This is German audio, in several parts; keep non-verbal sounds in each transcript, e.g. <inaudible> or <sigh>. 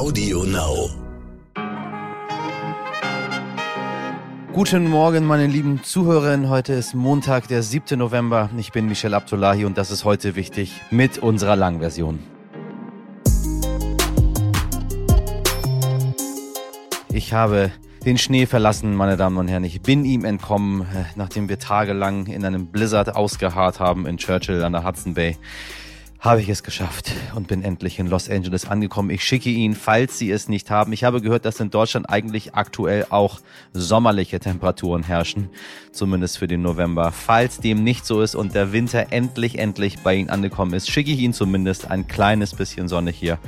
Audio Now. Guten Morgen, meine lieben Zuhörerinnen. Heute ist Montag, der 7. November. Ich bin Michel Abdullahi und das ist heute wichtig mit unserer Langversion. Ich habe den Schnee verlassen, meine Damen und Herren. Ich bin ihm entkommen, äh, nachdem wir tagelang in einem Blizzard ausgeharrt haben in Churchill an der Hudson Bay habe ich es geschafft und bin endlich in Los Angeles angekommen. Ich schicke ihn, falls Sie es nicht haben. Ich habe gehört, dass in Deutschland eigentlich aktuell auch sommerliche Temperaturen herrschen, zumindest für den November. Falls dem nicht so ist und der Winter endlich, endlich bei Ihnen angekommen ist, schicke ich Ihnen zumindest ein kleines bisschen Sonne hier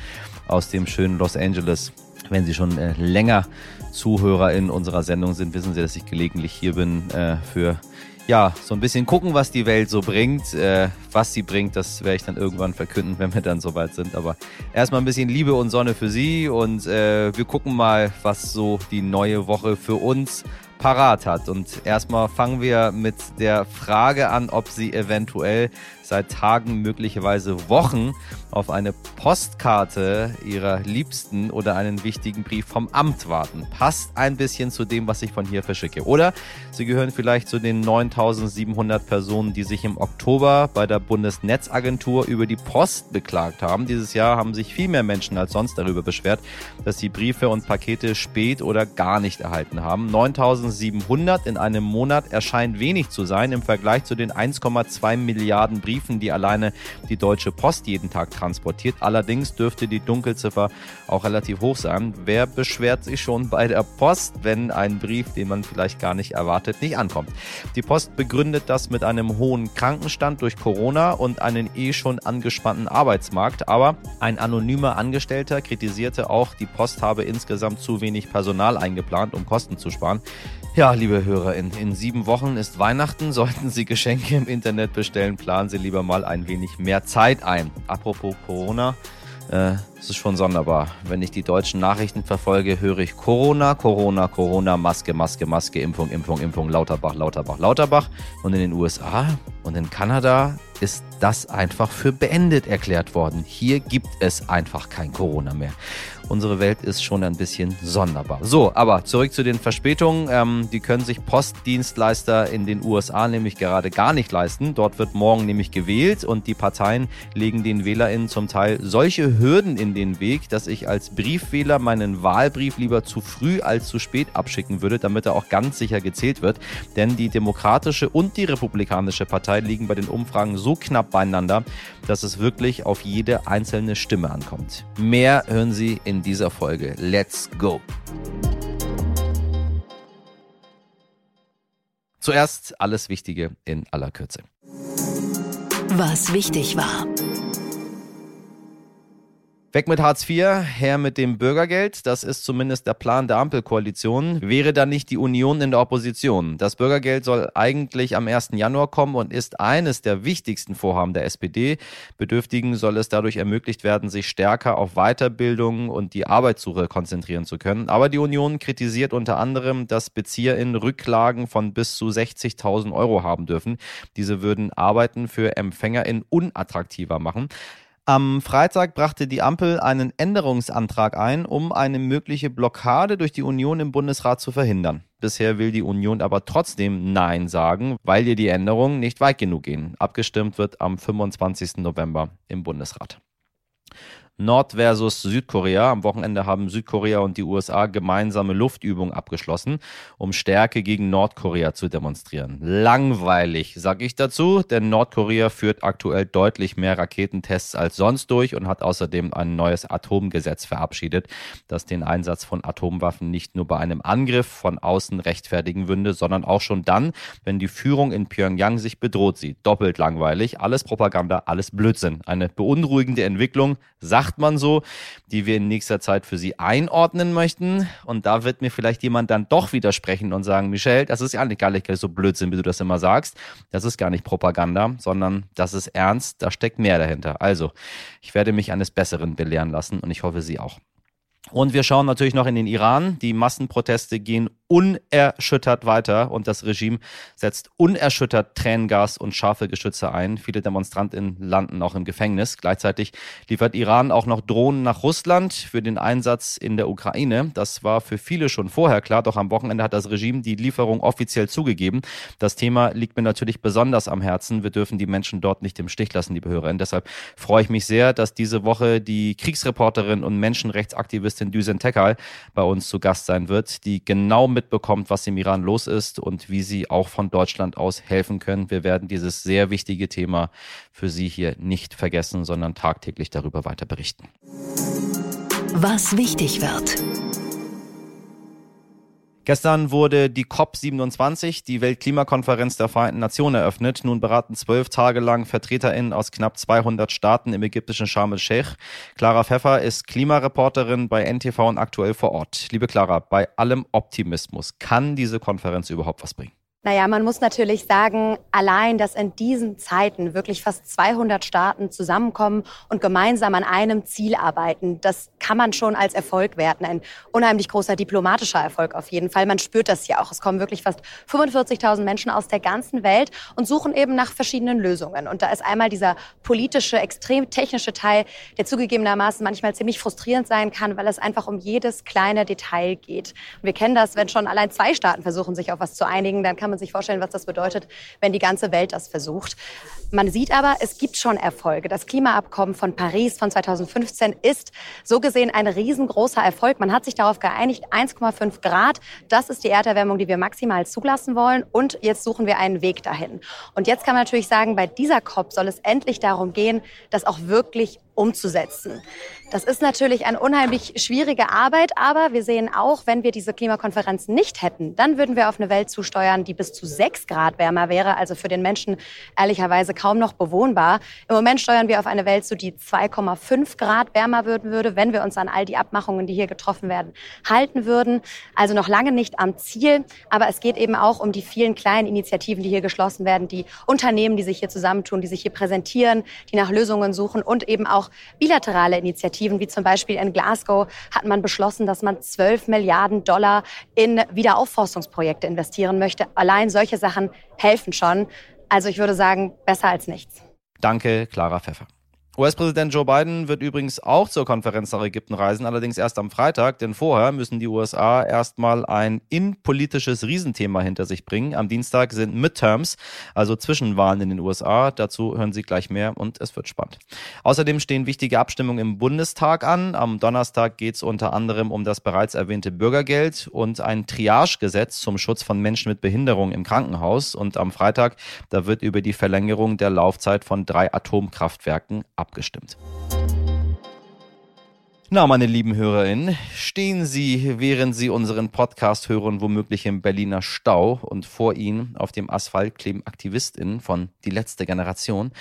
aus dem schönen Los Angeles. Wenn Sie schon äh, länger Zuhörer in unserer Sendung sind, wissen Sie, dass ich gelegentlich hier bin äh, für ja, so ein bisschen gucken, was die Welt so bringt. Äh, was sie bringt, das werde ich dann irgendwann verkünden, <laughs> wenn wir dann soweit sind. Aber erstmal ein bisschen Liebe und Sonne für Sie und äh, wir gucken mal, was so die neue Woche für uns parat hat. Und erstmal fangen wir mit der Frage an, ob Sie eventuell seit Tagen, möglicherweise Wochen auf eine Postkarte ihrer Liebsten oder einen wichtigen Brief vom Amt warten. Passt ein bisschen zu dem, was ich von hier verschicke. Oder Sie gehören vielleicht zu den 9700 Personen, die sich im Oktober bei der Bundesnetzagentur über die Post beklagt haben. Dieses Jahr haben sich viel mehr Menschen als sonst darüber beschwert, dass sie Briefe und Pakete spät oder gar nicht erhalten haben. 9700 in einem Monat erscheint wenig zu sein im Vergleich zu den 1,2 Milliarden Briefen, die alleine die Deutsche Post jeden Tag transportiert. Allerdings dürfte die Dunkelziffer auch relativ hoch sein. Wer beschwert sich schon bei der Post, wenn ein Brief, den man vielleicht gar nicht erwartet, nicht ankommt? Die Post begründet das mit einem hohen Krankenstand durch Corona und einen eh schon angespannten Arbeitsmarkt. Aber ein anonymer Angestellter kritisierte auch, die Post habe insgesamt zu wenig Personal eingeplant, um Kosten zu sparen. Ja, liebe Hörer, in, sieben Wochen ist Weihnachten. Sollten Sie Geschenke im Internet bestellen, planen Sie lieber mal ein wenig mehr Zeit ein. Apropos Corona, äh, es ist schon sonderbar. Wenn ich die deutschen Nachrichten verfolge, höre ich Corona, Corona, Corona, Maske, Maske, Maske, Impfung, Impfung, Impfung, Lauterbach, Lauterbach, Lauterbach. Und in den USA und in Kanada ist das einfach für beendet erklärt worden. Hier gibt es einfach kein Corona mehr. Unsere Welt ist schon ein bisschen sonderbar. So, aber zurück zu den Verspätungen. Ähm, die können sich Postdienstleister in den USA nämlich gerade gar nicht leisten. Dort wird morgen nämlich gewählt und die Parteien legen den WählerInnen zum Teil solche Hürden in den Weg, dass ich als Briefwähler meinen Wahlbrief lieber zu früh als zu spät abschicken würde, damit er auch ganz sicher gezählt wird. Denn die Demokratische und die Republikanische Partei liegen bei den Umfragen so knapp beieinander, dass es wirklich auf jede einzelne Stimme ankommt. Mehr hören Sie in dieser Folge. Let's go! Zuerst alles Wichtige in aller Kürze. Was wichtig war. Weg mit Hartz IV, her mit dem Bürgergeld. Das ist zumindest der Plan der Ampelkoalition. Wäre dann nicht die Union in der Opposition? Das Bürgergeld soll eigentlich am 1. Januar kommen und ist eines der wichtigsten Vorhaben der SPD. Bedürftigen soll es dadurch ermöglicht werden, sich stärker auf Weiterbildung und die Arbeitssuche konzentrieren zu können. Aber die Union kritisiert unter anderem, dass BezieherInnen Rücklagen von bis zu 60.000 Euro haben dürfen. Diese würden Arbeiten für EmpfängerInnen unattraktiver machen. Am Freitag brachte die Ampel einen Änderungsantrag ein, um eine mögliche Blockade durch die Union im Bundesrat zu verhindern. Bisher will die Union aber trotzdem Nein sagen, weil ihr die Änderungen nicht weit genug gehen. Abgestimmt wird am 25. November im Bundesrat. Nord versus Südkorea. Am Wochenende haben Südkorea und die USA gemeinsame Luftübungen abgeschlossen, um Stärke gegen Nordkorea zu demonstrieren. Langweilig, sag ich dazu, denn Nordkorea führt aktuell deutlich mehr Raketentests als sonst durch und hat außerdem ein neues Atomgesetz verabschiedet, das den Einsatz von Atomwaffen nicht nur bei einem Angriff von außen rechtfertigen würde, sondern auch schon dann, wenn die Führung in Pyongyang sich bedroht sieht. Doppelt langweilig, alles Propaganda, alles Blödsinn. Eine beunruhigende Entwicklung, sagt sagt man so, die wir in nächster Zeit für Sie einordnen möchten. Und da wird mir vielleicht jemand dann doch widersprechen und sagen, Michelle, das ist ja nicht gar nicht so Blödsinn, wie du das immer sagst. Das ist gar nicht Propaganda, sondern das ist ernst, da steckt mehr dahinter. Also, ich werde mich eines Besseren belehren lassen und ich hoffe, Sie auch. Und wir schauen natürlich noch in den Iran. Die Massenproteste gehen unerschüttert weiter und das Regime setzt unerschüttert Tränengas und scharfe Geschütze ein. Viele DemonstrantInnen landen auch im Gefängnis. Gleichzeitig liefert Iran auch noch Drohnen nach Russland für den Einsatz in der Ukraine. Das war für viele schon vorher klar, doch am Wochenende hat das Regime die Lieferung offiziell zugegeben. Das Thema liegt mir natürlich besonders am Herzen. Wir dürfen die Menschen dort nicht im Stich lassen, liebe Hörerinnen. Deshalb freue ich mich sehr, dass diese Woche die Kriegsreporterin und Menschenrechtsaktivistin Düsen Tekal bei uns zu Gast sein wird, die genau mit mitbekommt, was im Iran los ist und wie Sie auch von Deutschland aus helfen können. Wir werden dieses sehr wichtige Thema für Sie hier nicht vergessen, sondern tagtäglich darüber weiter berichten. Was wichtig wird. Gestern wurde die COP27, die Weltklimakonferenz der Vereinten Nationen, eröffnet. Nun beraten zwölf Tage lang VertreterInnen aus knapp 200 Staaten im ägyptischen Sharm el-Sheikh. Clara Pfeffer ist Klimareporterin bei NTV und aktuell vor Ort. Liebe Clara, bei allem Optimismus, kann diese Konferenz überhaupt was bringen? Naja, man muss natürlich sagen, allein, dass in diesen Zeiten wirklich fast 200 Staaten zusammenkommen und gemeinsam an einem Ziel arbeiten, das kann man schon als Erfolg werten. Ein unheimlich großer diplomatischer Erfolg auf jeden Fall. Man spürt das ja auch. Es kommen wirklich fast 45.000 Menschen aus der ganzen Welt und suchen eben nach verschiedenen Lösungen. Und da ist einmal dieser politische, extrem technische Teil, der zugegebenermaßen manchmal ziemlich frustrierend sein kann, weil es einfach um jedes kleine Detail geht. Und wir kennen das, wenn schon allein zwei Staaten versuchen, sich auf was zu einigen, dann kann man sich vorstellen, was das bedeutet, wenn die ganze Welt das versucht. Man sieht aber, es gibt schon Erfolge. Das Klimaabkommen von Paris von 2015 ist so gesehen ein riesengroßer Erfolg. Man hat sich darauf geeinigt, 1,5 Grad, das ist die Erderwärmung, die wir maximal zulassen wollen. Und jetzt suchen wir einen Weg dahin. Und jetzt kann man natürlich sagen, bei dieser COP soll es endlich darum gehen, das auch wirklich umzusetzen. Das ist natürlich eine unheimlich schwierige Arbeit, aber wir sehen auch, wenn wir diese Klimakonferenz nicht hätten, dann würden wir auf eine Welt zusteuern, die bis zu sechs Grad wärmer wäre, also für den Menschen ehrlicherweise kaum noch bewohnbar. Im Moment steuern wir auf eine Welt zu, die 2,5 Grad wärmer würden würde, wenn wir uns an all die Abmachungen, die hier getroffen werden, halten würden. Also noch lange nicht am Ziel, aber es geht eben auch um die vielen kleinen Initiativen, die hier geschlossen werden, die Unternehmen, die sich hier zusammentun, die sich hier präsentieren, die nach Lösungen suchen und eben auch bilaterale Initiativen Initiativen, wie zum Beispiel in Glasgow, hat man beschlossen, dass man 12 Milliarden Dollar in Wiederaufforstungsprojekte investieren möchte. Allein solche Sachen helfen schon. Also ich würde sagen, besser als nichts. Danke, Clara Pfeffer. US-Präsident Joe Biden wird übrigens auch zur Konferenz nach Ägypten reisen, allerdings erst am Freitag, denn vorher müssen die USA erstmal ein innenpolitisches Riesenthema hinter sich bringen. Am Dienstag sind Midterms, also Zwischenwahlen in den USA. Dazu hören Sie gleich mehr und es wird spannend. Außerdem stehen wichtige Abstimmungen im Bundestag an. Am Donnerstag geht es unter anderem um das bereits erwähnte Bürgergeld und ein Triagegesetz zum Schutz von Menschen mit Behinderung im Krankenhaus. Und am Freitag, da wird über die Verlängerung der Laufzeit von drei Atomkraftwerken abgestimmt. Na, meine lieben HörerInnen, stehen Sie, während Sie unseren Podcast hören, womöglich im Berliner Stau und vor Ihnen auf dem Asphalt kleben AktivistInnen von Die letzte Generation.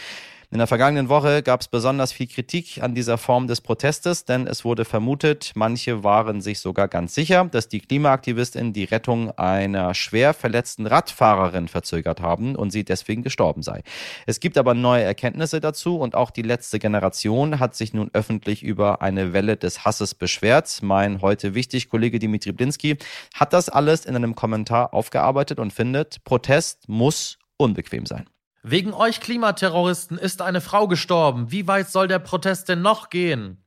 In der vergangenen Woche gab es besonders viel Kritik an dieser Form des Protestes, denn es wurde vermutet, manche waren sich sogar ganz sicher, dass die Klimaaktivistinnen die Rettung einer schwer verletzten Radfahrerin verzögert haben und sie deswegen gestorben sei. Es gibt aber neue Erkenntnisse dazu und auch die letzte Generation hat sich nun öffentlich über eine Welle des Hasses beschwert. Mein heute wichtig Kollege Dimitri Blinski hat das alles in einem Kommentar aufgearbeitet und findet, Protest muss unbequem sein. Wegen euch Klimaterroristen ist eine Frau gestorben. Wie weit soll der Protest denn noch gehen?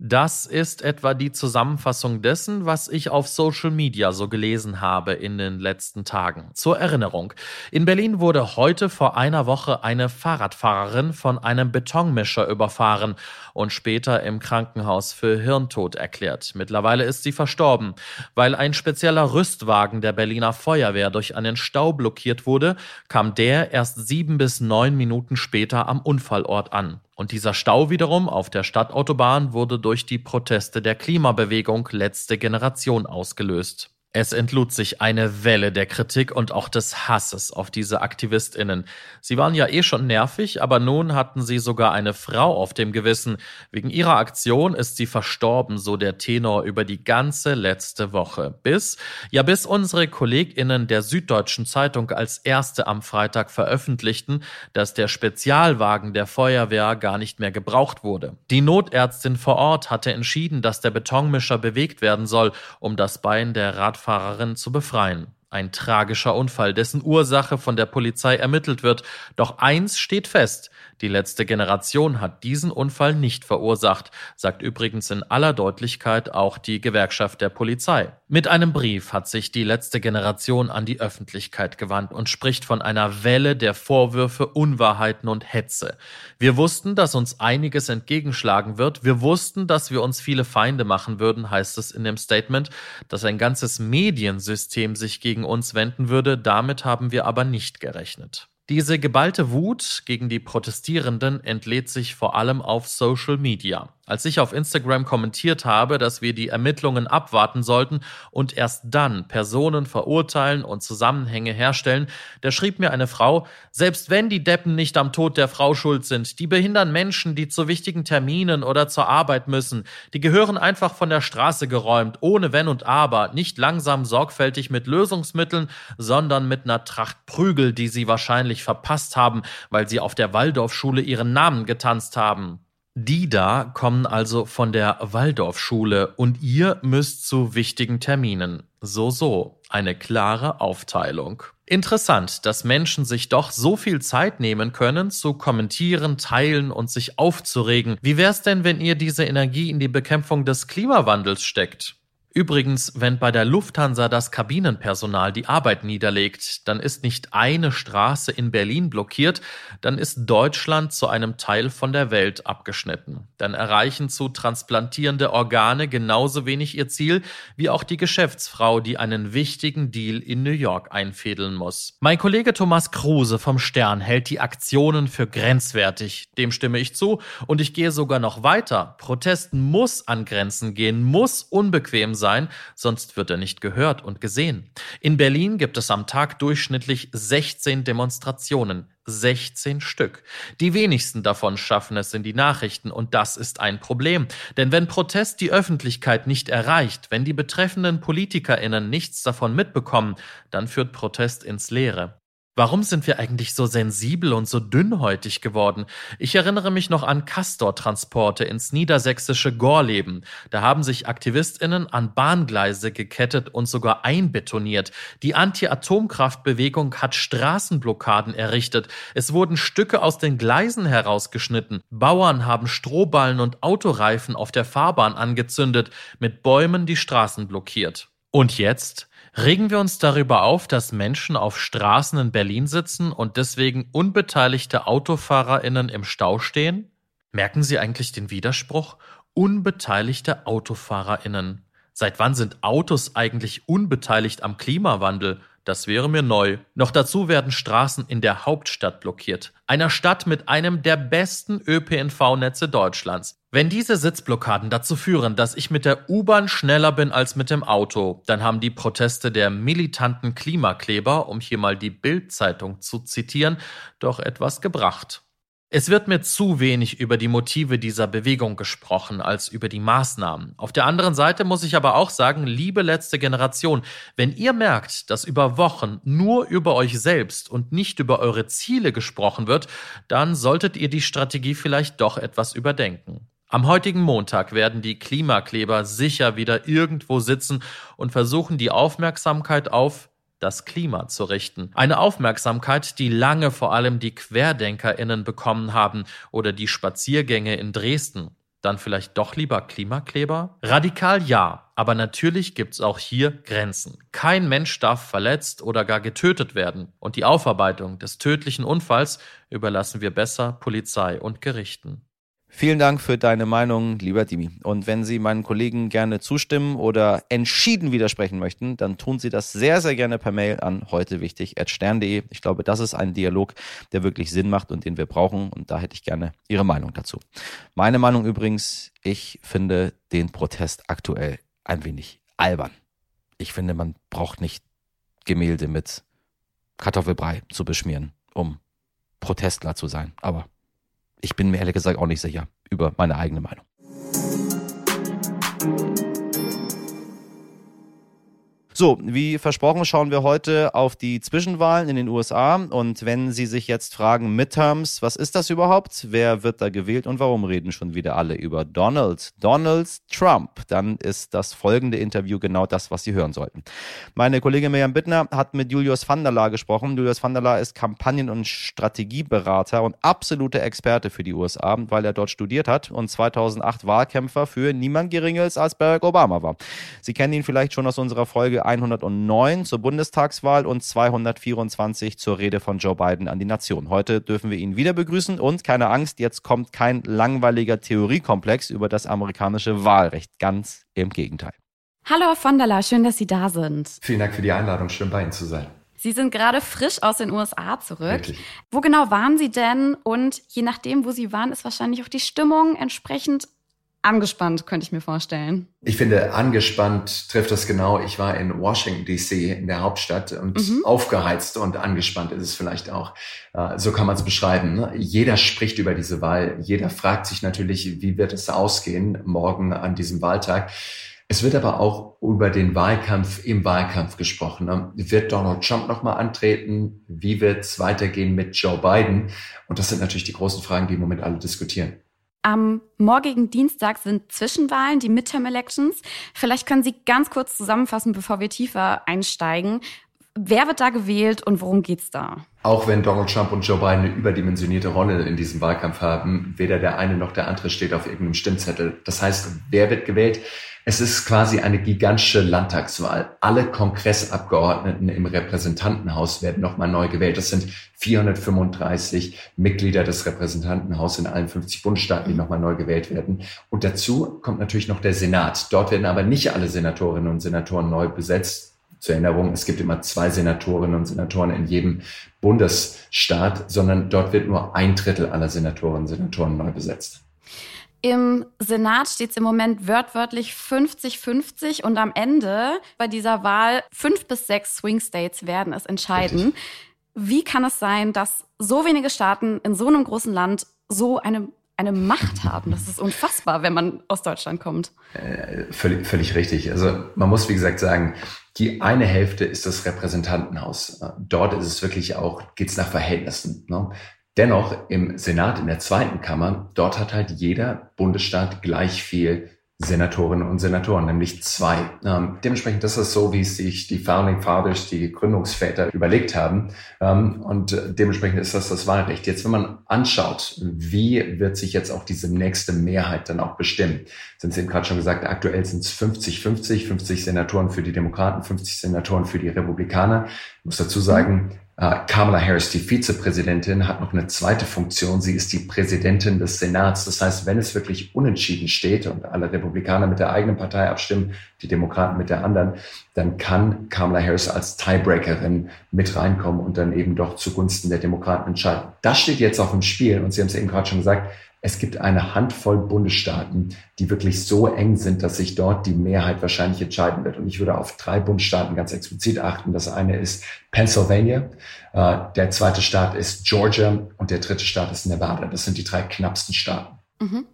Das ist etwa die Zusammenfassung dessen, was ich auf Social Media so gelesen habe in den letzten Tagen. Zur Erinnerung. In Berlin wurde heute vor einer Woche eine Fahrradfahrerin von einem Betonmischer überfahren und später im Krankenhaus für Hirntod erklärt. Mittlerweile ist sie verstorben. Weil ein spezieller Rüstwagen der Berliner Feuerwehr durch einen Stau blockiert wurde, kam der erst sieben bis neun Minuten später am Unfallort an. Und dieser Stau wiederum auf der Stadtautobahn wurde durch die Proteste der Klimabewegung letzte Generation ausgelöst. Es entlud sich eine Welle der Kritik und auch des Hasses auf diese Aktivistinnen. Sie waren ja eh schon nervig, aber nun hatten sie sogar eine Frau auf dem Gewissen. Wegen ihrer Aktion ist sie verstorben, so der Tenor über die ganze letzte Woche. Bis, ja bis unsere Kolleginnen der Süddeutschen Zeitung als erste am Freitag veröffentlichten, dass der Spezialwagen der Feuerwehr gar nicht mehr gebraucht wurde. Die Notärztin vor Ort hatte entschieden, dass der Betonmischer bewegt werden soll, um das Bein der Rad Radfahrerin zu befreien. Ein tragischer Unfall, dessen Ursache von der Polizei ermittelt wird. Doch eins steht fest. Die letzte Generation hat diesen Unfall nicht verursacht, sagt übrigens in aller Deutlichkeit auch die Gewerkschaft der Polizei. Mit einem Brief hat sich die letzte Generation an die Öffentlichkeit gewandt und spricht von einer Welle der Vorwürfe, Unwahrheiten und Hetze. Wir wussten, dass uns einiges entgegenschlagen wird. Wir wussten, dass wir uns viele Feinde machen würden, heißt es in dem Statement, dass ein ganzes Mediensystem sich gegen uns wenden würde. Damit haben wir aber nicht gerechnet. Diese geballte Wut gegen die Protestierenden entlädt sich vor allem auf Social Media. Als ich auf Instagram kommentiert habe, dass wir die Ermittlungen abwarten sollten und erst dann Personen verurteilen und Zusammenhänge herstellen, da schrieb mir eine Frau, selbst wenn die Deppen nicht am Tod der Frau schuld sind, die behindern Menschen, die zu wichtigen Terminen oder zur Arbeit müssen, die gehören einfach von der Straße geräumt, ohne Wenn und Aber, nicht langsam sorgfältig mit Lösungsmitteln, sondern mit einer Tracht Prügel, die sie wahrscheinlich verpasst haben, weil sie auf der Waldorfschule ihren Namen getanzt haben. Die da kommen also von der Waldorfschule und ihr müsst zu wichtigen Terminen. So, so. Eine klare Aufteilung. Interessant, dass Menschen sich doch so viel Zeit nehmen können, zu kommentieren, teilen und sich aufzuregen. Wie wär's denn, wenn ihr diese Energie in die Bekämpfung des Klimawandels steckt? Übrigens, wenn bei der Lufthansa das Kabinenpersonal die Arbeit niederlegt, dann ist nicht eine Straße in Berlin blockiert, dann ist Deutschland zu einem Teil von der Welt abgeschnitten. Dann erreichen zu transplantierende Organe genauso wenig ihr Ziel wie auch die Geschäftsfrau, die einen wichtigen Deal in New York einfädeln muss. Mein Kollege Thomas Kruse vom Stern hält die Aktionen für grenzwertig. Dem stimme ich zu und ich gehe sogar noch weiter. Protesten muss an Grenzen gehen, muss unbequem sein sein, sonst wird er nicht gehört und gesehen. In Berlin gibt es am Tag durchschnittlich 16 Demonstrationen. 16 Stück. Die wenigsten davon schaffen es in die Nachrichten und das ist ein Problem. Denn wenn Protest die Öffentlichkeit nicht erreicht, wenn die betreffenden PolitikerInnen nichts davon mitbekommen, dann führt Protest ins Leere. Warum sind wir eigentlich so sensibel und so dünnhäutig geworden? Ich erinnere mich noch an Castor-Transporte ins niedersächsische Gorleben. Da haben sich AktivistInnen an Bahngleise gekettet und sogar einbetoniert. Die Anti-Atomkraftbewegung hat Straßenblockaden errichtet. Es wurden Stücke aus den Gleisen herausgeschnitten. Bauern haben Strohballen und Autoreifen auf der Fahrbahn angezündet, mit Bäumen die Straßen blockiert. Und jetzt? Regen wir uns darüber auf, dass Menschen auf Straßen in Berlin sitzen und deswegen unbeteiligte AutofahrerInnen im Stau stehen? Merken Sie eigentlich den Widerspruch? Unbeteiligte AutofahrerInnen. Seit wann sind Autos eigentlich unbeteiligt am Klimawandel? Das wäre mir neu. Noch dazu werden Straßen in der Hauptstadt blockiert, einer Stadt mit einem der besten ÖPNV-Netze Deutschlands. Wenn diese Sitzblockaden dazu führen, dass ich mit der U-Bahn schneller bin als mit dem Auto, dann haben die Proteste der militanten Klimakleber, um hier mal die Bild-Zeitung zu zitieren, doch etwas gebracht. Es wird mir zu wenig über die Motive dieser Bewegung gesprochen als über die Maßnahmen. Auf der anderen Seite muss ich aber auch sagen, liebe letzte Generation, wenn ihr merkt, dass über Wochen nur über euch selbst und nicht über eure Ziele gesprochen wird, dann solltet ihr die Strategie vielleicht doch etwas überdenken. Am heutigen Montag werden die Klimakleber sicher wieder irgendwo sitzen und versuchen die Aufmerksamkeit auf das Klima zu richten. Eine Aufmerksamkeit, die lange vor allem die QuerdenkerInnen bekommen haben oder die Spaziergänge in Dresden. Dann vielleicht doch lieber Klimakleber? Radikal ja, aber natürlich gibt's auch hier Grenzen. Kein Mensch darf verletzt oder gar getötet werden. Und die Aufarbeitung des tödlichen Unfalls überlassen wir besser Polizei und Gerichten. Vielen Dank für deine Meinung, lieber Dimi. Und wenn Sie meinen Kollegen gerne zustimmen oder entschieden widersprechen möchten, dann tun Sie das sehr, sehr gerne per Mail an heute wichtig stern.de. Ich glaube, das ist ein Dialog, der wirklich Sinn macht und den wir brauchen. Und da hätte ich gerne Ihre Meinung dazu. Meine Meinung übrigens, ich finde den Protest aktuell ein wenig albern. Ich finde, man braucht nicht Gemälde mit Kartoffelbrei zu beschmieren, um Protestler zu sein. Aber ich bin mir ehrlich gesagt auch nicht sicher über meine eigene Meinung. So, wie versprochen, schauen wir heute auf die Zwischenwahlen in den USA. Und wenn Sie sich jetzt fragen, Midterms, was ist das überhaupt? Wer wird da gewählt und warum reden schon wieder alle über Donald? Donald Trump. Dann ist das folgende Interview genau das, was Sie hören sollten. Meine Kollegin Miriam Bittner hat mit Julius van der Laar gesprochen. Julius van der Laar ist Kampagnen- und Strategieberater und absoluter Experte für die USA, weil er dort studiert hat und 2008 Wahlkämpfer für niemand Geringeres als Barack Obama war. Sie kennen ihn vielleicht schon aus unserer Folge 109 zur Bundestagswahl und 224 zur Rede von Joe Biden an die Nation. Heute dürfen wir ihn wieder begrüßen und keine Angst, jetzt kommt kein langweiliger Theoriekomplex über das amerikanische Wahlrecht. Ganz im Gegenteil. Hallo, Herr von der La, schön, dass Sie da sind. Vielen Dank für die Einladung, schön bei Ihnen zu sein. Sie sind gerade frisch aus den USA zurück. Richtig. Wo genau waren Sie denn? Und je nachdem, wo Sie waren, ist wahrscheinlich auch die Stimmung entsprechend angespannt, könnte ich mir vorstellen. Ich finde, angespannt trifft das genau. Ich war in Washington, D.C., in der Hauptstadt und Mhm. aufgeheizt und angespannt ist es vielleicht auch. Äh, So kann man es beschreiben. ne? Jeder spricht über diese Wahl. Jeder fragt sich natürlich, wie wird es ausgehen morgen an diesem Wahltag. Es wird aber auch über den Wahlkampf im Wahlkampf gesprochen. ne? Wird Donald Trump nochmal antreten? Wie wird es weitergehen mit Joe Biden? Und das sind natürlich die großen Fragen, die im Moment alle diskutieren. Am morgigen Dienstag sind Zwischenwahlen, die Midterm Elections. Vielleicht können Sie ganz kurz zusammenfassen, bevor wir tiefer einsteigen. Wer wird da gewählt und worum geht's da? Auch wenn Donald Trump und Joe Biden eine überdimensionierte Rolle in diesem Wahlkampf haben, weder der eine noch der andere steht auf irgendeinem Stimmzettel. Das heißt, wer wird gewählt? Es ist quasi eine gigantische Landtagswahl. Alle Kongressabgeordneten im Repräsentantenhaus werden nochmal neu gewählt. Das sind 435 Mitglieder des Repräsentantenhauses in allen 50 Bundesstaaten, die nochmal neu gewählt werden. Und dazu kommt natürlich noch der Senat. Dort werden aber nicht alle Senatorinnen und Senatoren neu besetzt. Zur Erinnerung, es gibt immer zwei Senatorinnen und Senatoren in jedem Bundesstaat, sondern dort wird nur ein Drittel aller Senatorinnen und Senatoren neu besetzt. Im Senat steht es im Moment wörtwörtlich 50-50 und am Ende bei dieser Wahl fünf bis sechs Swing States werden es entscheiden. Wie kann es sein, dass so wenige Staaten in so einem großen Land so eine, eine Macht haben? Das ist unfassbar, wenn man aus Deutschland kommt. Völlig, völlig richtig. Also man muss, wie gesagt, sagen, die eine Hälfte ist das Repräsentantenhaus. Dort ist es wirklich auch, geht's nach Verhältnissen. Ne? Dennoch im Senat, in der zweiten Kammer, dort hat halt jeder Bundesstaat gleich viel Senatorinnen und Senatoren, nämlich zwei. Ähm, dementsprechend das ist so, wie es sich die Founding Fathers, die Gründungsväter überlegt haben. Ähm, und äh, dementsprechend ist das das Wahlrecht. Jetzt, wenn man anschaut, wie wird sich jetzt auch diese nächste Mehrheit dann auch bestimmen? Sind Sie eben gerade schon gesagt, aktuell sind es 50-50, 50 Senatoren für die Demokraten, 50 Senatoren für die Republikaner. Ich muss dazu sagen, Kamala Harris, die Vizepräsidentin, hat noch eine zweite Funktion. Sie ist die Präsidentin des Senats. Das heißt, wenn es wirklich unentschieden steht und alle Republikaner mit der eigenen Partei abstimmen, die Demokraten mit der anderen, dann kann Kamala Harris als Tiebreakerin mit reinkommen und dann eben doch zugunsten der Demokraten entscheiden. Das steht jetzt auf dem Spiel und Sie haben es eben gerade schon gesagt, es gibt eine Handvoll Bundesstaaten, die wirklich so eng sind, dass sich dort die Mehrheit wahrscheinlich entscheiden wird. Und ich würde auf drei Bundesstaaten ganz explizit achten. Das eine ist Pennsylvania, äh, der zweite Staat ist Georgia und der dritte Staat ist Nevada. Das sind die drei knappsten Staaten. Mhm.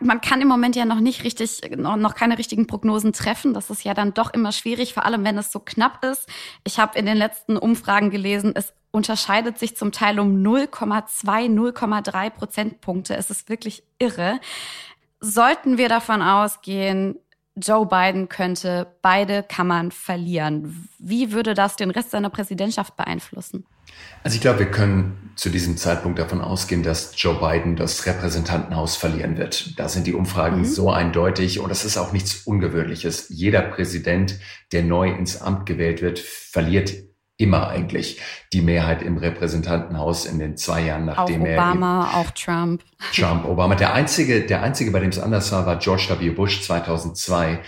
Man kann im Moment ja noch nicht richtig, noch, noch keine richtigen Prognosen treffen. Das ist ja dann doch immer schwierig, vor allem wenn es so knapp ist. Ich habe in den letzten Umfragen gelesen, es unterscheidet sich zum Teil um 0,2, 0,3 Prozentpunkte. Es ist wirklich irre. Sollten wir davon ausgehen, Joe Biden könnte beide Kammern verlieren, wie würde das den Rest seiner Präsidentschaft beeinflussen? Also ich glaube, wir können zu diesem Zeitpunkt davon ausgehen, dass Joe Biden das Repräsentantenhaus verlieren wird. Da sind die Umfragen mhm. so eindeutig und das ist auch nichts Ungewöhnliches. Jeder Präsident, der neu ins Amt gewählt wird, verliert immer eigentlich die Mehrheit im Repräsentantenhaus in den zwei Jahren, nachdem auch er Obama, auch Trump. Trump, Obama. Der einzige, der einzige, bei dem es anders war, war George W. Bush 2002,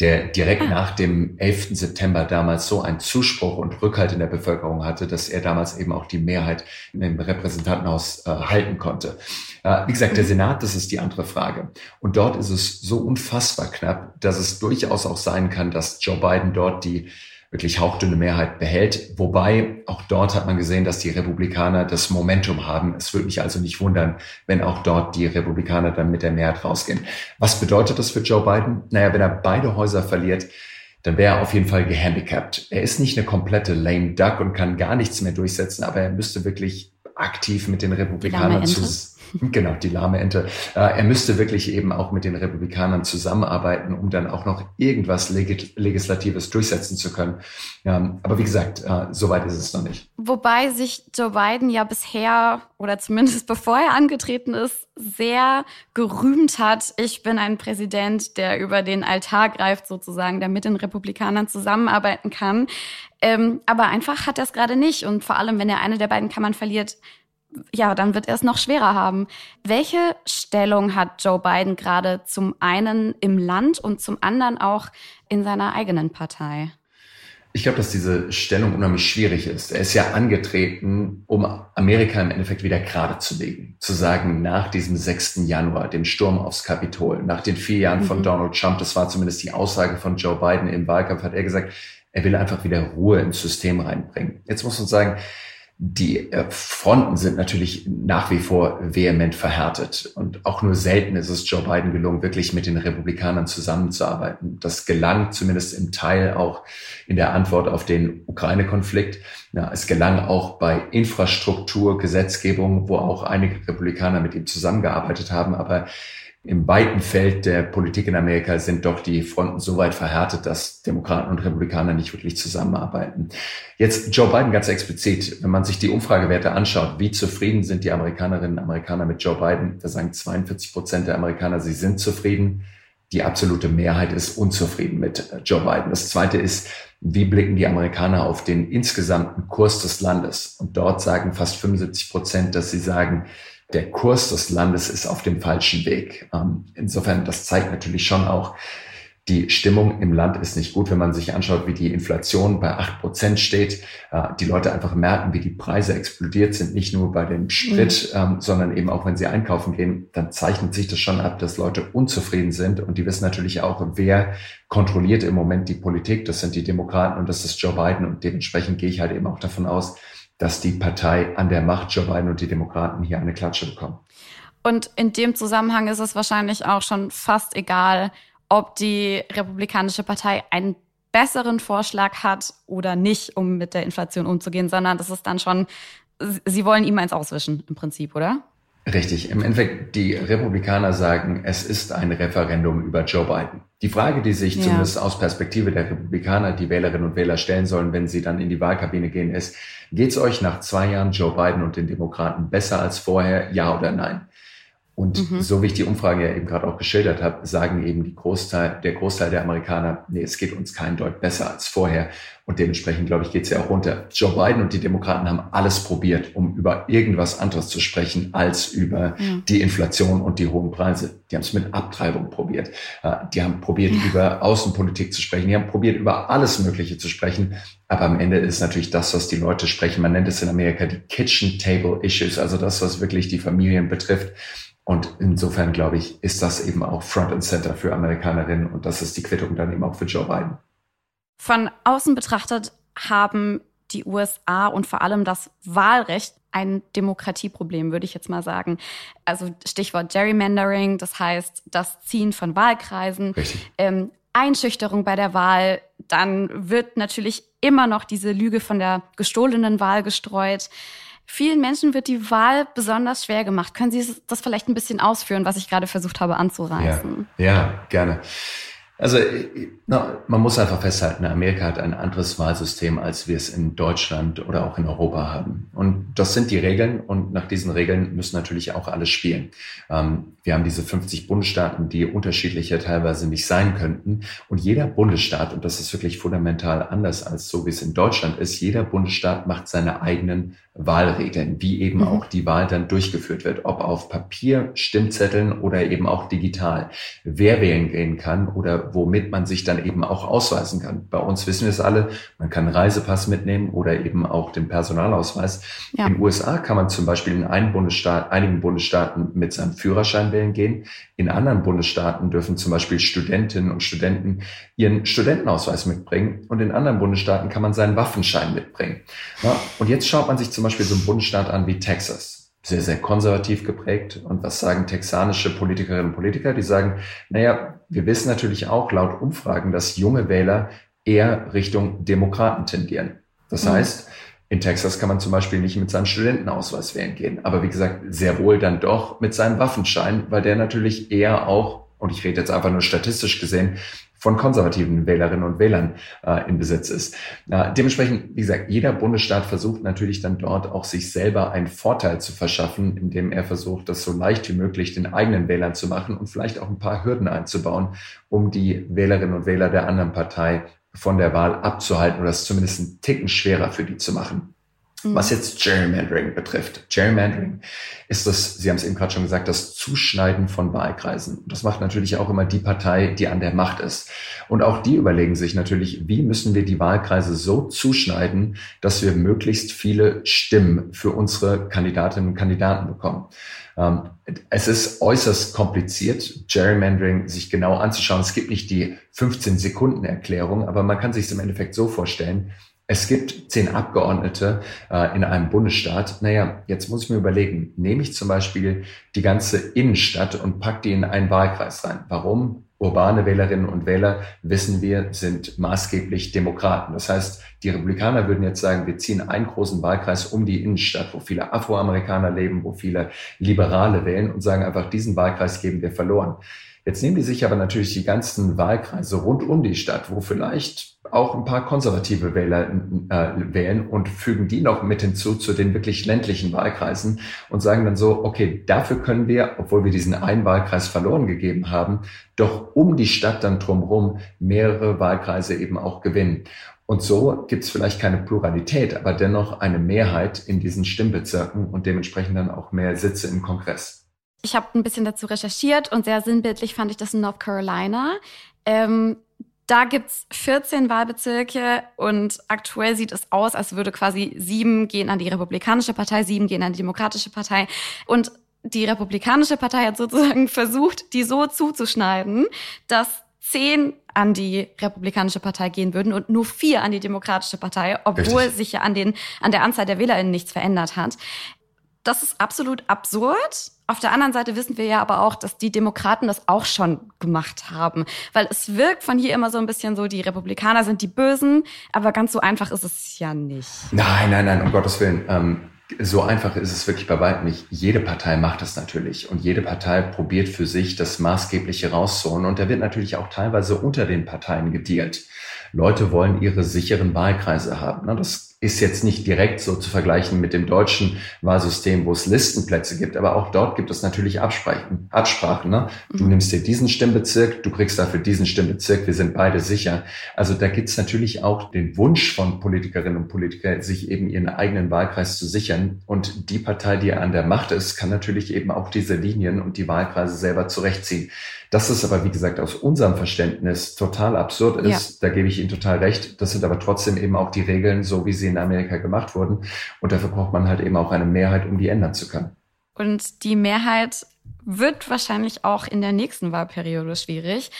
der direkt ah. nach dem 11. September damals so einen Zuspruch und Rückhalt in der Bevölkerung hatte, dass er damals eben auch die Mehrheit im Repräsentantenhaus äh, halten konnte. Äh, wie gesagt, der Senat, das ist die andere Frage. Und dort ist es so unfassbar knapp, dass es durchaus auch sein kann, dass Joe Biden dort die wirklich hauchdünne Mehrheit behält. Wobei auch dort hat man gesehen, dass die Republikaner das Momentum haben. Es würde mich also nicht wundern, wenn auch dort die Republikaner dann mit der Mehrheit rausgehen. Was bedeutet das für Joe Biden? Naja, wenn er beide Häuser verliert, dann wäre er auf jeden Fall gehandicapt. Er ist nicht eine komplette lame duck und kann gar nichts mehr durchsetzen, aber er müsste wirklich aktiv mit den Republikanern zusammen Genau, die lahme Ente. Äh, er müsste wirklich eben auch mit den Republikanern zusammenarbeiten, um dann auch noch irgendwas Legislatives durchsetzen zu können. Aber wie gesagt, äh, so weit ist es noch nicht. Wobei sich Joe Biden ja bisher, oder zumindest <laughs> bevor er angetreten ist, sehr gerühmt hat. Ich bin ein Präsident, der über den Altar greift, sozusagen, der mit den Republikanern zusammenarbeiten kann. Ähm, aber einfach hat er es gerade nicht. Und vor allem, wenn er eine der beiden Kammern verliert, ja, dann wird er es noch schwerer haben. Welche Stellung hat Joe Biden gerade zum einen im Land und zum anderen auch in seiner eigenen Partei? Ich glaube, dass diese Stellung unheimlich schwierig ist. Er ist ja angetreten, um Amerika im Endeffekt wieder gerade zu legen. Zu sagen, nach diesem 6. Januar, dem Sturm aufs Kapitol, nach den vier Jahren mhm. von Donald Trump, das war zumindest die Aussage von Joe Biden im Wahlkampf, hat er gesagt, er will einfach wieder Ruhe ins System reinbringen. Jetzt muss man sagen, die äh, Fronten sind natürlich nach wie vor vehement verhärtet. Und auch nur selten ist es Joe Biden gelungen, wirklich mit den Republikanern zusammenzuarbeiten. Das gelang zumindest im Teil auch in der Antwort auf den Ukraine-Konflikt. Ja, es gelang auch bei Infrastruktur, Gesetzgebung, wo auch einige Republikaner mit ihm zusammengearbeitet haben. Aber im weiten Feld der Politik in Amerika sind doch die Fronten so weit verhärtet, dass Demokraten und Republikaner nicht wirklich zusammenarbeiten. Jetzt Joe Biden ganz explizit, wenn man sich die Umfragewerte anschaut, wie zufrieden sind die Amerikanerinnen und Amerikaner mit Joe Biden, da sagen 42 Prozent der Amerikaner, sie sind zufrieden. Die absolute Mehrheit ist unzufrieden mit Joe Biden. Das zweite ist, wie blicken die Amerikaner auf den insgesamten Kurs des Landes? Und dort sagen fast 75 Prozent, dass sie sagen, der Kurs des Landes ist auf dem falschen Weg. Ähm, insofern, das zeigt natürlich schon auch, die Stimmung im Land ist nicht gut, wenn man sich anschaut, wie die Inflation bei acht Prozent steht. Äh, die Leute einfach merken, wie die Preise explodiert sind, nicht nur bei dem Sprit, mhm. ähm, sondern eben auch, wenn sie einkaufen gehen, dann zeichnet sich das schon ab, dass Leute unzufrieden sind. Und die wissen natürlich auch, wer kontrolliert im Moment die Politik. Das sind die Demokraten und das ist Joe Biden. Und dementsprechend gehe ich halt eben auch davon aus, dass die Partei an der Macht, Joe Biden und die Demokraten hier eine Klatsche bekommen. Und in dem Zusammenhang ist es wahrscheinlich auch schon fast egal, ob die Republikanische Partei einen besseren Vorschlag hat oder nicht, um mit der Inflation umzugehen, sondern das ist dann schon, sie wollen ihm eins auswischen im Prinzip, oder? Richtig. Im Endeffekt, die Republikaner sagen, es ist ein Referendum über Joe Biden. Die Frage, die sich ja. zumindest aus Perspektive der Republikaner, die Wählerinnen und Wähler stellen sollen, wenn sie dann in die Wahlkabine gehen, ist, geht's euch nach zwei Jahren Joe Biden und den Demokraten besser als vorher? Ja oder nein? Und mhm. so wie ich die Umfragen ja eben gerade auch geschildert habe, sagen eben die Großteil, der Großteil der Amerikaner, nee, es geht uns kein Deut besser als vorher. Und dementsprechend, glaube ich, geht es ja auch runter. Joe Biden und die Demokraten haben alles probiert, um über irgendwas anderes zu sprechen, als über ja. die Inflation und die hohen Preise. Die haben es mit Abtreibung probiert. Äh, die haben probiert, ja. über Außenpolitik zu sprechen. Die haben probiert, über alles Mögliche zu sprechen. Aber am Ende ist natürlich das, was die Leute sprechen. Man nennt es in Amerika die Kitchen Table Issues, also das, was wirklich die Familien betrifft. Und insofern, glaube ich, ist das eben auch Front and Center für Amerikanerinnen und das ist die Quittung dann eben auch für Joe Biden. Von außen betrachtet haben die USA und vor allem das Wahlrecht ein Demokratieproblem, würde ich jetzt mal sagen. Also Stichwort Gerrymandering, das heißt das Ziehen von Wahlkreisen, ähm, Einschüchterung bei der Wahl, dann wird natürlich immer noch diese Lüge von der gestohlenen Wahl gestreut. Vielen Menschen wird die Wahl besonders schwer gemacht. Können Sie das vielleicht ein bisschen ausführen, was ich gerade versucht habe anzureißen? Ja, ja gerne. Also na, man muss einfach festhalten, Amerika hat ein anderes Wahlsystem, als wir es in Deutschland oder auch in Europa haben. Und das sind die Regeln und nach diesen Regeln müssen natürlich auch alle spielen. Ähm, wir haben diese 50 Bundesstaaten, die unterschiedlicher teilweise nicht sein könnten. Und jeder Bundesstaat, und das ist wirklich fundamental anders als so, wie es in Deutschland ist, jeder Bundesstaat macht seine eigenen Wahlregeln, wie eben mhm. auch die Wahl dann durchgeführt wird, ob auf Papier, Stimmzetteln oder eben auch digital. Wer wählen gehen kann oder womit man sich dann eben auch ausweisen kann. Bei uns wissen wir es alle, man kann einen Reisepass mitnehmen oder eben auch den Personalausweis. Ja. In den USA kann man zum Beispiel in einem Bundesstaat, einigen Bundesstaaten mit seinem Führerschein wählen gehen. In anderen Bundesstaaten dürfen zum Beispiel Studentinnen und Studenten ihren Studentenausweis mitbringen und in anderen Bundesstaaten kann man seinen Waffenschein mitbringen. Ja, und jetzt schaut man sich zum Beispiel so einen Bundesstaat an wie Texas. Sehr, sehr konservativ geprägt. Und was sagen texanische Politikerinnen und Politiker? Die sagen, naja, wir wissen natürlich auch laut Umfragen, dass junge Wähler eher Richtung Demokraten tendieren. Das mhm. heißt, in Texas kann man zum Beispiel nicht mit seinem Studentenausweis wählen gehen, aber wie gesagt, sehr wohl dann doch mit seinem Waffenschein, weil der natürlich eher auch, und ich rede jetzt einfach nur statistisch gesehen, von konservativen Wählerinnen und Wählern äh, in Besitz ist. Äh, dementsprechend, wie gesagt, jeder Bundesstaat versucht natürlich dann dort auch sich selber einen Vorteil zu verschaffen, indem er versucht, das so leicht wie möglich den eigenen Wählern zu machen und vielleicht auch ein paar Hürden einzubauen, um die Wählerinnen und Wähler der anderen Partei von der Wahl abzuhalten oder es zumindest einen Ticken schwerer für die zu machen. Mhm. Was jetzt Gerrymandering betrifft. Gerrymandering ist das, Sie haben es eben gerade schon gesagt, das Zuschneiden von Wahlkreisen. Das macht natürlich auch immer die Partei, die an der Macht ist. Und auch die überlegen sich natürlich, wie müssen wir die Wahlkreise so zuschneiden, dass wir möglichst viele Stimmen für unsere Kandidatinnen und Kandidaten bekommen. Ähm, es ist äußerst kompliziert, Gerrymandering sich genau anzuschauen. Es gibt nicht die 15 Sekunden Erklärung, aber man kann sich es im Endeffekt so vorstellen, es gibt zehn Abgeordnete äh, in einem Bundesstaat. Naja, jetzt muss ich mir überlegen, nehme ich zum Beispiel die ganze Innenstadt und pack die in einen Wahlkreis rein. Warum? Urbane Wählerinnen und Wähler, wissen wir, sind maßgeblich Demokraten. Das heißt, die Republikaner würden jetzt sagen, wir ziehen einen großen Wahlkreis um die Innenstadt, wo viele Afroamerikaner leben, wo viele Liberale wählen und sagen einfach, diesen Wahlkreis geben wir verloren. Jetzt nehmen die sich aber natürlich die ganzen Wahlkreise rund um die Stadt, wo vielleicht auch ein paar konservative Wähler äh, wählen und fügen die noch mit hinzu zu den wirklich ländlichen Wahlkreisen und sagen dann so, okay, dafür können wir, obwohl wir diesen einen Wahlkreis verloren gegeben haben, doch um die Stadt dann drumherum mehrere Wahlkreise eben auch gewinnen. Und so gibt es vielleicht keine Pluralität, aber dennoch eine Mehrheit in diesen Stimmbezirken und dementsprechend dann auch mehr Sitze im Kongress. Ich habe ein bisschen dazu recherchiert und sehr sinnbildlich fand ich das in North Carolina. Ähm, da gibt's 14 Wahlbezirke und aktuell sieht es aus, als würde quasi sieben gehen an die Republikanische Partei, sieben gehen an die Demokratische Partei. Und die Republikanische Partei hat sozusagen <laughs> versucht, die so zuzuschneiden, dass zehn an die Republikanische Partei gehen würden und nur vier an die Demokratische Partei, obwohl Richtig. sich ja an, den, an der Anzahl der WählerInnen nichts verändert hat. Das ist absolut absurd. Auf der anderen Seite wissen wir ja aber auch, dass die Demokraten das auch schon gemacht haben. Weil es wirkt von hier immer so ein bisschen so, die Republikaner sind die Bösen, aber ganz so einfach ist es ja nicht. Nein, nein, nein, um Gottes Willen. Ähm, so einfach ist es wirklich bei weitem nicht. Jede Partei macht das natürlich und jede Partei probiert für sich das Maßgebliche rauszuholen und da wird natürlich auch teilweise unter den Parteien gedealt. Leute wollen ihre sicheren Wahlkreise haben. Das ist jetzt nicht direkt so zu vergleichen mit dem deutschen Wahlsystem, wo es Listenplätze gibt, aber auch dort gibt es natürlich Absprachen. Absprachen ne? Du mhm. nimmst dir diesen Stimmbezirk, du kriegst dafür diesen Stimmbezirk, wir sind beide sicher. Also da gibt es natürlich auch den Wunsch von Politikerinnen und Politikern, sich eben ihren eigenen Wahlkreis zu sichern. Und die Partei, die an der Macht ist, kann natürlich eben auch diese Linien und die Wahlkreise selber zurechtziehen. Dass es aber, wie gesagt, aus unserem Verständnis total absurd ist, ja. da gebe ich Ihnen total recht. Das sind aber trotzdem eben auch die Regeln, so wie sie in Amerika gemacht wurden. Und dafür braucht man halt eben auch eine Mehrheit, um die ändern zu können. Und die Mehrheit wird wahrscheinlich auch in der nächsten Wahlperiode schwierig.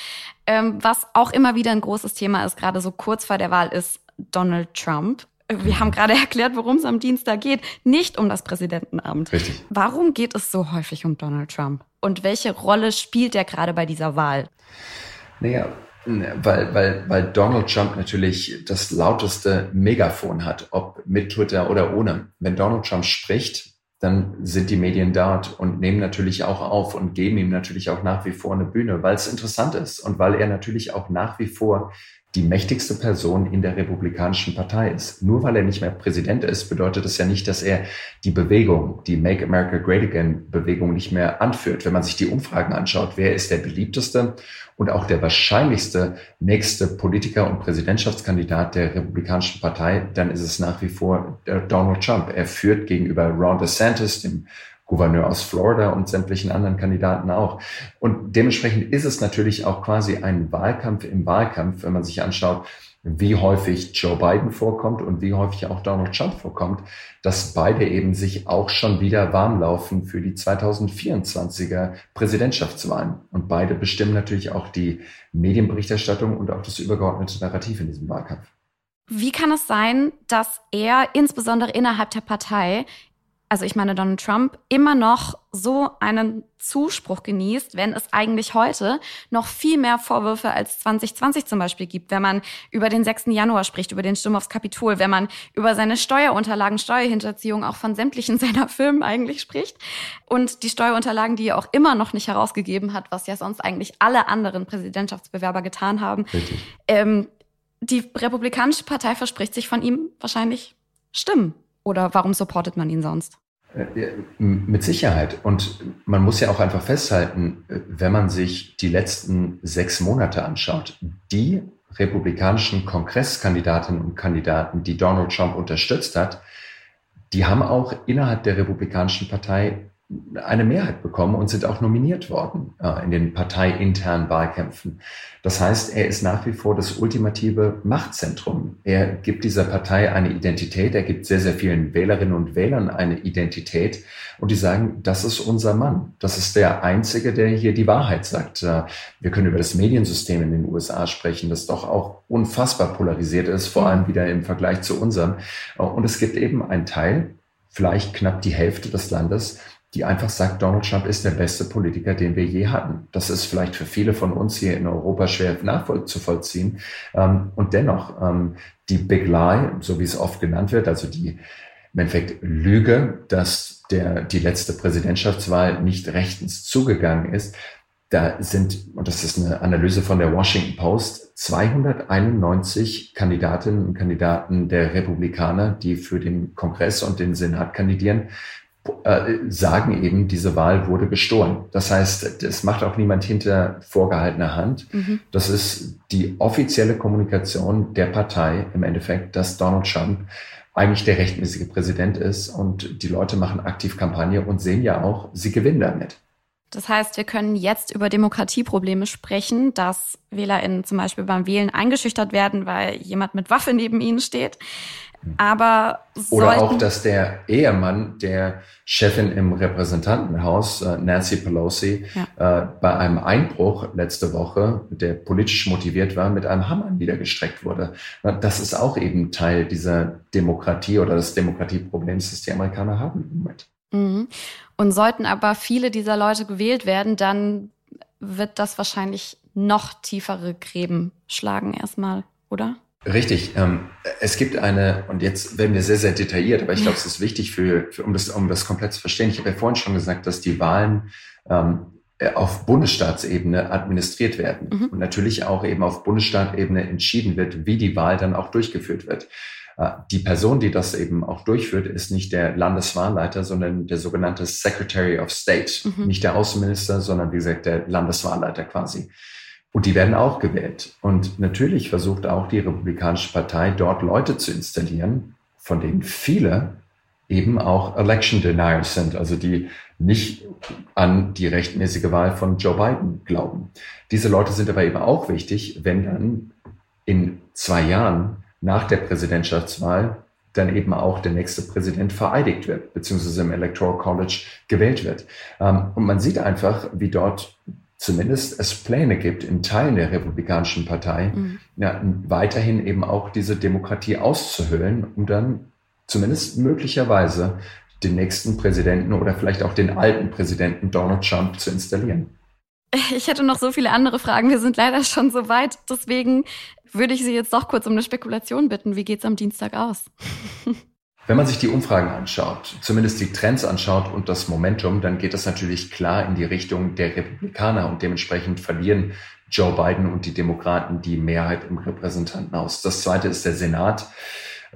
Ähm, was auch immer wieder ein großes Thema ist, gerade so kurz vor der Wahl, ist Donald Trump. Wir haben gerade <laughs> erklärt, worum es am Dienstag geht. Nicht um das Präsidentenamt. Richtig. Warum geht es so häufig um Donald Trump? Und welche Rolle spielt er gerade bei dieser Wahl? Naja, weil, weil, weil Donald Trump natürlich das lauteste Megafon hat, ob mit Twitter oder ohne. Wenn Donald Trump spricht, dann sind die Medien dort und nehmen natürlich auch auf und geben ihm natürlich auch nach wie vor eine Bühne, weil es interessant ist und weil er natürlich auch nach wie vor die mächtigste Person in der Republikanischen Partei ist. Nur weil er nicht mehr Präsident ist, bedeutet das ja nicht, dass er die Bewegung, die Make America Great Again Bewegung nicht mehr anführt. Wenn man sich die Umfragen anschaut, wer ist der beliebteste und auch der wahrscheinlichste nächste Politiker und Präsidentschaftskandidat der Republikanischen Partei, dann ist es nach wie vor Donald Trump. Er führt gegenüber Ron DeSantis, dem Gouverneur aus Florida und sämtlichen anderen Kandidaten auch. Und dementsprechend ist es natürlich auch quasi ein Wahlkampf im Wahlkampf, wenn man sich anschaut, wie häufig Joe Biden vorkommt und wie häufig auch Donald Trump vorkommt, dass beide eben sich auch schon wieder warm laufen für die 2024er Präsidentschaftswahlen. Und beide bestimmen natürlich auch die Medienberichterstattung und auch das übergeordnete Narrativ in diesem Wahlkampf. Wie kann es sein, dass er insbesondere innerhalb der Partei also ich meine Donald Trump, immer noch so einen Zuspruch genießt, wenn es eigentlich heute noch viel mehr Vorwürfe als 2020 zum Beispiel gibt, wenn man über den 6. Januar spricht, über den Sturm aufs Kapitol, wenn man über seine Steuerunterlagen, Steuerhinterziehung auch von sämtlichen <laughs> seiner Firmen eigentlich spricht und die Steuerunterlagen, die er auch immer noch nicht herausgegeben hat, was ja sonst eigentlich alle anderen Präsidentschaftsbewerber getan haben. Ähm, die Republikanische Partei verspricht sich von ihm wahrscheinlich Stimmen. Oder warum supportet man ihn sonst? Äh, mit Sicherheit. Und man muss ja auch einfach festhalten, äh, wenn man sich die letzten sechs Monate anschaut, die republikanischen Kongresskandidatinnen und Kandidaten, die Donald Trump unterstützt hat, die haben auch innerhalb der Republikanischen Partei eine Mehrheit bekommen und sind auch nominiert worden äh, in den parteiinternen Wahlkämpfen. Das heißt, er ist nach wie vor das ultimative Machtzentrum. Er gibt dieser Partei eine Identität, er gibt sehr, sehr vielen Wählerinnen und Wählern eine Identität und die sagen, das ist unser Mann. Das ist der Einzige, der hier die Wahrheit sagt. Äh, wir können über das Mediensystem in den USA sprechen, das doch auch unfassbar polarisiert ist, vor allem wieder im Vergleich zu unserem. Äh, und es gibt eben einen Teil, vielleicht knapp die Hälfte des Landes, die einfach sagt, Donald Trump ist der beste Politiker, den wir je hatten. Das ist vielleicht für viele von uns hier in Europa schwer nachzuvollziehen. Ähm, und dennoch, ähm, die Big Lie, so wie es oft genannt wird, also die im Endeffekt Lüge, dass der, die letzte Präsidentschaftswahl nicht rechtens zugegangen ist, da sind, und das ist eine Analyse von der Washington Post, 291 Kandidatinnen und Kandidaten der Republikaner, die für den Kongress und den Senat kandidieren, äh, sagen eben, diese Wahl wurde gestohlen. Das heißt, es macht auch niemand hinter vorgehaltener Hand. Mhm. Das ist die offizielle Kommunikation der Partei im Endeffekt, dass Donald Trump eigentlich der rechtmäßige Präsident ist und die Leute machen aktiv Kampagne und sehen ja auch, sie gewinnen damit. Das heißt, wir können jetzt über Demokratieprobleme sprechen, dass WählerInnen zum Beispiel beim Wählen eingeschüchtert werden, weil jemand mit Waffe neben ihnen steht. Aber oder auch, dass der Ehemann der Chefin im Repräsentantenhaus, äh, Nancy Pelosi, ja. äh, bei einem Einbruch letzte Woche, der politisch motiviert war, mit einem Hammer niedergestreckt wurde. Das ist auch eben Teil dieser Demokratie oder des Demokratieproblems, das die Amerikaner haben im Moment. Mhm. Und sollten aber viele dieser Leute gewählt werden, dann wird das wahrscheinlich noch tiefere Gräben schlagen erstmal, oder? Richtig. Ähm, es gibt eine, und jetzt werden wir sehr, sehr detailliert, aber ich glaube, es ist wichtig für, für, um, das, um das komplett zu verstehen. Ich habe ja vorhin schon gesagt, dass die Wahlen ähm, auf Bundesstaatsebene administriert werden mhm. und natürlich auch eben auf Bundesstaatebene entschieden wird, wie die Wahl dann auch durchgeführt wird. Äh, die Person, die das eben auch durchführt, ist nicht der Landeswahlleiter, sondern der sogenannte Secretary of State. Mhm. Nicht der Außenminister, sondern wie gesagt der Landeswahlleiter quasi. Und die werden auch gewählt. Und natürlich versucht auch die Republikanische Partei dort Leute zu installieren, von denen viele eben auch Election Deniers sind, also die nicht an die rechtmäßige Wahl von Joe Biden glauben. Diese Leute sind aber eben auch wichtig, wenn dann in zwei Jahren nach der Präsidentschaftswahl dann eben auch der nächste Präsident vereidigt wird, beziehungsweise im Electoral College gewählt wird. Ähm, und man sieht einfach, wie dort zumindest es Pläne gibt in Teilen der Republikanischen Partei, mhm. ja, weiterhin eben auch diese Demokratie auszuhöhlen, um dann zumindest möglicherweise den nächsten Präsidenten oder vielleicht auch den alten Präsidenten Donald Trump zu installieren. <laughs> Ich hätte noch so viele andere Fragen. Wir sind leider schon so weit. Deswegen würde ich Sie jetzt doch kurz um eine Spekulation bitten. Wie geht es am Dienstag aus? <laughs> Wenn man sich die Umfragen anschaut, zumindest die Trends anschaut und das Momentum, dann geht das natürlich klar in die Richtung der Republikaner und dementsprechend verlieren Joe Biden und die Demokraten die Mehrheit im Repräsentantenhaus. Das zweite ist der Senat.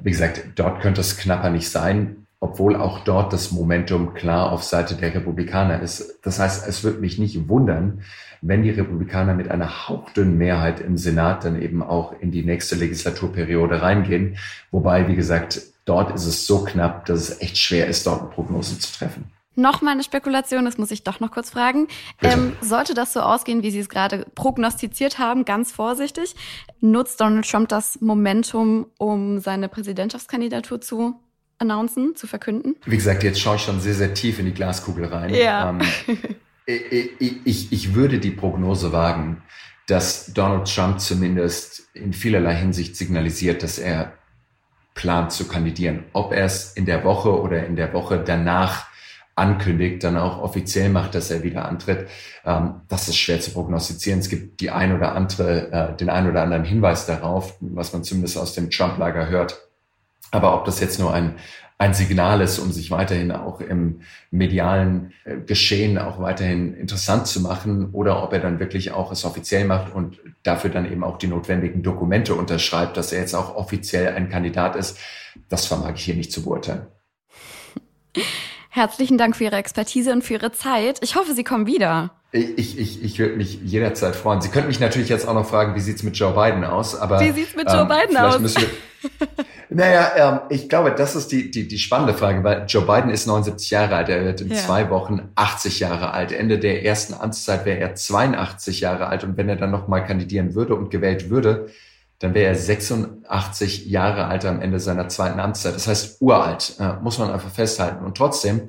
Wie gesagt, dort könnte es knapper nicht sein, obwohl auch dort das Momentum klar auf Seite der Republikaner ist. Das heißt, es wird mich nicht wundern, wenn die Republikaner mit einer hauchdünnen Mehrheit im Senat dann eben auch in die nächste Legislaturperiode reingehen. Wobei, wie gesagt, dort ist es so knapp, dass es echt schwer ist, dort eine Prognose zu treffen. Noch mal eine Spekulation, das muss ich doch noch kurz fragen. Ähm, sollte das so ausgehen, wie Sie es gerade prognostiziert haben, ganz vorsichtig, nutzt Donald Trump das Momentum, um seine Präsidentschaftskandidatur zu announcen, zu verkünden? Wie gesagt, jetzt schaue ich schon sehr, sehr tief in die Glaskugel rein. Ja. Ähm, <laughs> ich, ich, ich würde die Prognose wagen, dass Donald Trump zumindest in vielerlei Hinsicht signalisiert, dass er plant zu kandidieren. Ob er es in der Woche oder in der Woche danach ankündigt, dann auch offiziell macht, dass er wieder antritt, ähm, das ist schwer zu prognostizieren. Es gibt die ein oder andere, äh, den ein oder anderen Hinweis darauf, was man zumindest aus dem Trump-Lager hört. Aber ob das jetzt nur ein, ein Signal ist, um sich weiterhin auch im medialen äh, Geschehen auch weiterhin interessant zu machen oder ob er dann wirklich auch es offiziell macht und dafür dann eben auch die notwendigen Dokumente unterschreibt, dass er jetzt auch offiziell ein Kandidat ist, das vermag ich hier nicht zu beurteilen. Herzlichen Dank für Ihre Expertise und für Ihre Zeit. Ich hoffe, Sie kommen wieder. Ich, ich, ich würde mich jederzeit freuen. Sie könnten mich natürlich jetzt auch noch fragen, wie sieht's mit Joe Biden aus? Aber wie sieht's mit Joe ähm, Biden aus? <laughs> naja, ähm, ich glaube, das ist die, die, die spannende Frage, weil Joe Biden ist 79 Jahre alt. Er wird in ja. zwei Wochen 80 Jahre alt. Ende der ersten Amtszeit wäre er 82 Jahre alt. Und wenn er dann nochmal kandidieren würde und gewählt würde, dann wäre er 86 Jahre alt am Ende seiner zweiten Amtszeit. Das heißt, uralt, äh, muss man einfach festhalten. Und trotzdem,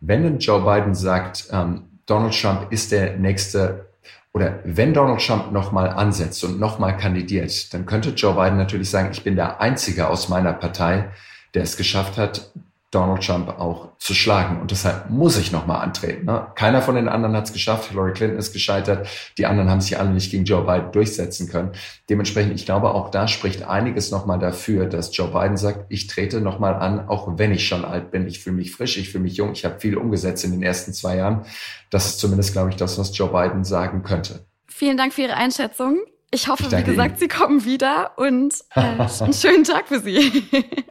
wenn denn Joe Biden sagt, ähm, Donald Trump ist der nächste oder wenn Donald Trump nochmal ansetzt und nochmal kandidiert, dann könnte Joe Biden natürlich sagen, ich bin der Einzige aus meiner Partei, der es geschafft hat, Donald Trump auch zu schlagen. Und deshalb muss ich nochmal antreten. Ne? Keiner von den anderen hat es geschafft. Hillary Clinton ist gescheitert. Die anderen haben sich alle nicht gegen Joe Biden durchsetzen können. Dementsprechend, ich glaube, auch da spricht einiges nochmal dafür, dass Joe Biden sagt, ich trete nochmal an, auch wenn ich schon alt bin. Ich fühle mich frisch, ich fühle mich jung. Ich habe viel umgesetzt in den ersten zwei Jahren. Das ist zumindest, glaube ich, das, was Joe Biden sagen könnte. Vielen Dank für Ihre Einschätzung. Ich hoffe, ich wie gesagt, Ihnen. Sie kommen wieder und äh, <laughs> einen schönen Tag für Sie.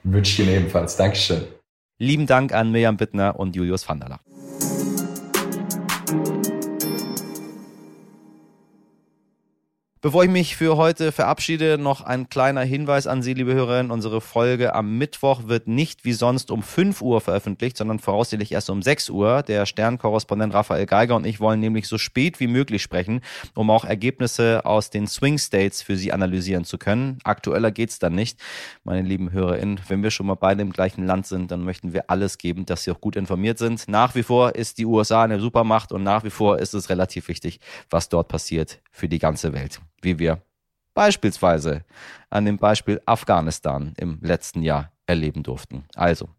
Wünsche ich Ihnen ebenfalls. Dankeschön. Lieben Dank an Mirjam Bittner und Julius Vanderler. Bevor ich mich für heute verabschiede, noch ein kleiner Hinweis an Sie, liebe Hörerinnen. Unsere Folge am Mittwoch wird nicht wie sonst um 5 Uhr veröffentlicht, sondern voraussichtlich erst um 6 Uhr. Der Sternkorrespondent Raphael Geiger und ich wollen nämlich so spät wie möglich sprechen, um auch Ergebnisse aus den Swing States für Sie analysieren zu können. Aktueller geht's dann nicht. Meine lieben Hörerinnen, wenn wir schon mal beide im gleichen Land sind, dann möchten wir alles geben, dass Sie auch gut informiert sind. Nach wie vor ist die USA eine Supermacht und nach wie vor ist es relativ wichtig, was dort passiert für die ganze Welt wie wir beispielsweise an dem Beispiel Afghanistan im letzten Jahr erleben durften. Also,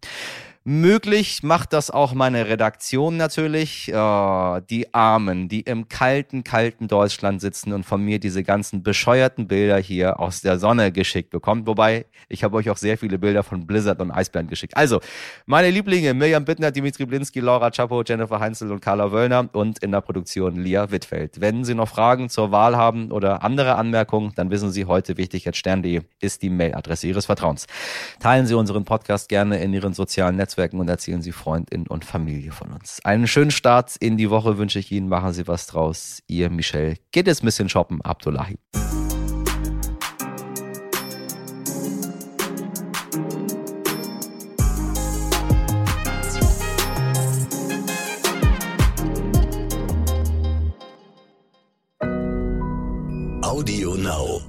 Möglich macht das auch meine Redaktion natürlich. Oh, die Armen, die im kalten, kalten Deutschland sitzen und von mir diese ganzen bescheuerten Bilder hier aus der Sonne geschickt bekommen. Wobei, ich habe euch auch sehr viele Bilder von Blizzard und Eisbären geschickt. Also, meine Lieblinge, Mirjam Bittner, Dimitri Blinski, Laura Chapo, Jennifer Heinzel und Carla Wöllner und in der Produktion Lia Wittfeld. Wenn Sie noch Fragen zur Wahl haben oder andere Anmerkungen, dann wissen Sie heute wichtig at stern.de ist die Mailadresse Ihres Vertrauens. Teilen Sie unseren Podcast gerne in Ihren sozialen Netzwerken Netzwerken und erzählen Sie Freundin und Familie von uns. Einen schönen Start in die Woche wünsche ich Ihnen. Machen Sie was draus. Ihr Michel. Geht es ein bisschen shoppen. Abdullahi. Audio Now.